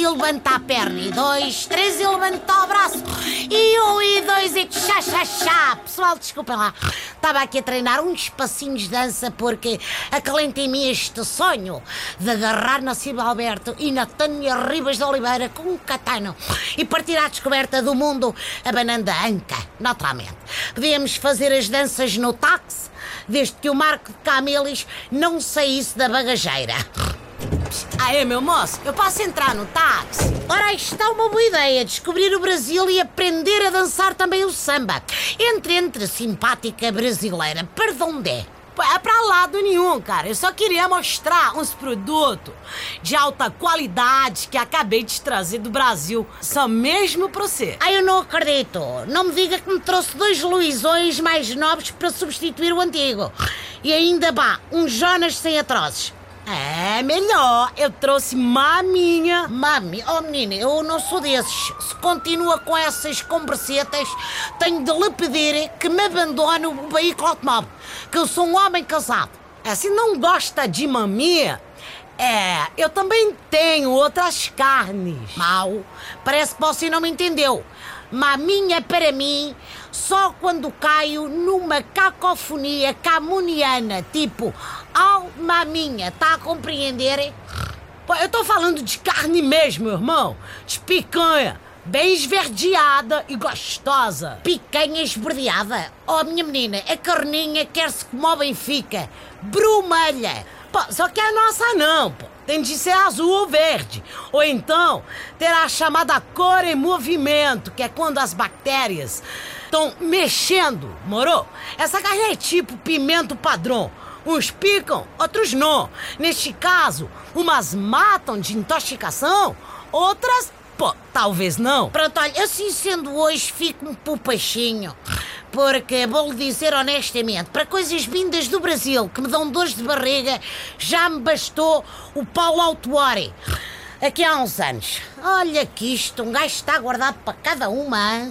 e levanta a perna. E dois, três e levanta o braço. E um e dois e chá, chá, chá. Pessoal, desculpem lá. Estava aqui a treinar uns passinhos de dança porque acalenta em mim este sonho de agarrar na Silva Alberto e na Tânia Ribas de Oliveira com um catano e partir à descoberta do mundo abanando a anca, naturalmente. Podíamos fazer as danças no táxi, desde que o Marco de Camelis não saísse da bagageira. Aê, meu moço, eu posso entrar no táxi? Ora, está uma boa ideia: descobrir o Brasil e aprender a dançar também o samba. Entre, entre, simpática brasileira, para onde é? Pô, É pra lado nenhum, cara. Eu só queria mostrar uns produtos de alta qualidade que acabei de trazer do Brasil. Só mesmo pra você. Ai, eu não acredito. Não me diga que me trouxe dois Luizões mais novos para substituir o antigo. E ainda vá, um Jonas sem atrozes. É melhor. Eu trouxe maminha. Mami, oh menina, eu não sou desses. Se continua com essas conversetas, tenho de lhe pedir que me abandone o veículo automóvel. Que eu sou um homem casado. É, se não gosta de maminha, é, eu também tenho outras carnes. Mal, parece que você não me entendeu. Maminha para mim, só quando caio numa cacofonia camuniana, tipo, au maminha, está a compreender? Eu tô falando de carne mesmo, meu irmão. De picanha. Bem esverdeada e gostosa. Picanha esverdeada. Oh, minha menina, a carninha quer-se como o Benfica. Brumelha. Pô, só que a nossa não, pô. Tem de ser azul ou verde. Ou então, terá a chamada cor em movimento, que é quando as bactérias estão mexendo, morou? Essa carne é tipo pimento padrão. Uns picam, outros não. Neste caso, umas matam de intoxicação, outras, pô, talvez não. Pronto, olha, assim sendo hoje, fico-me por peixinho. Porque, vou-lhe dizer honestamente, para coisas vindas do Brasil que me dão dores de barriga, já me bastou o Paulo Autuori. Aqui há uns anos. Olha que isto, um gajo está guardado para cada uma.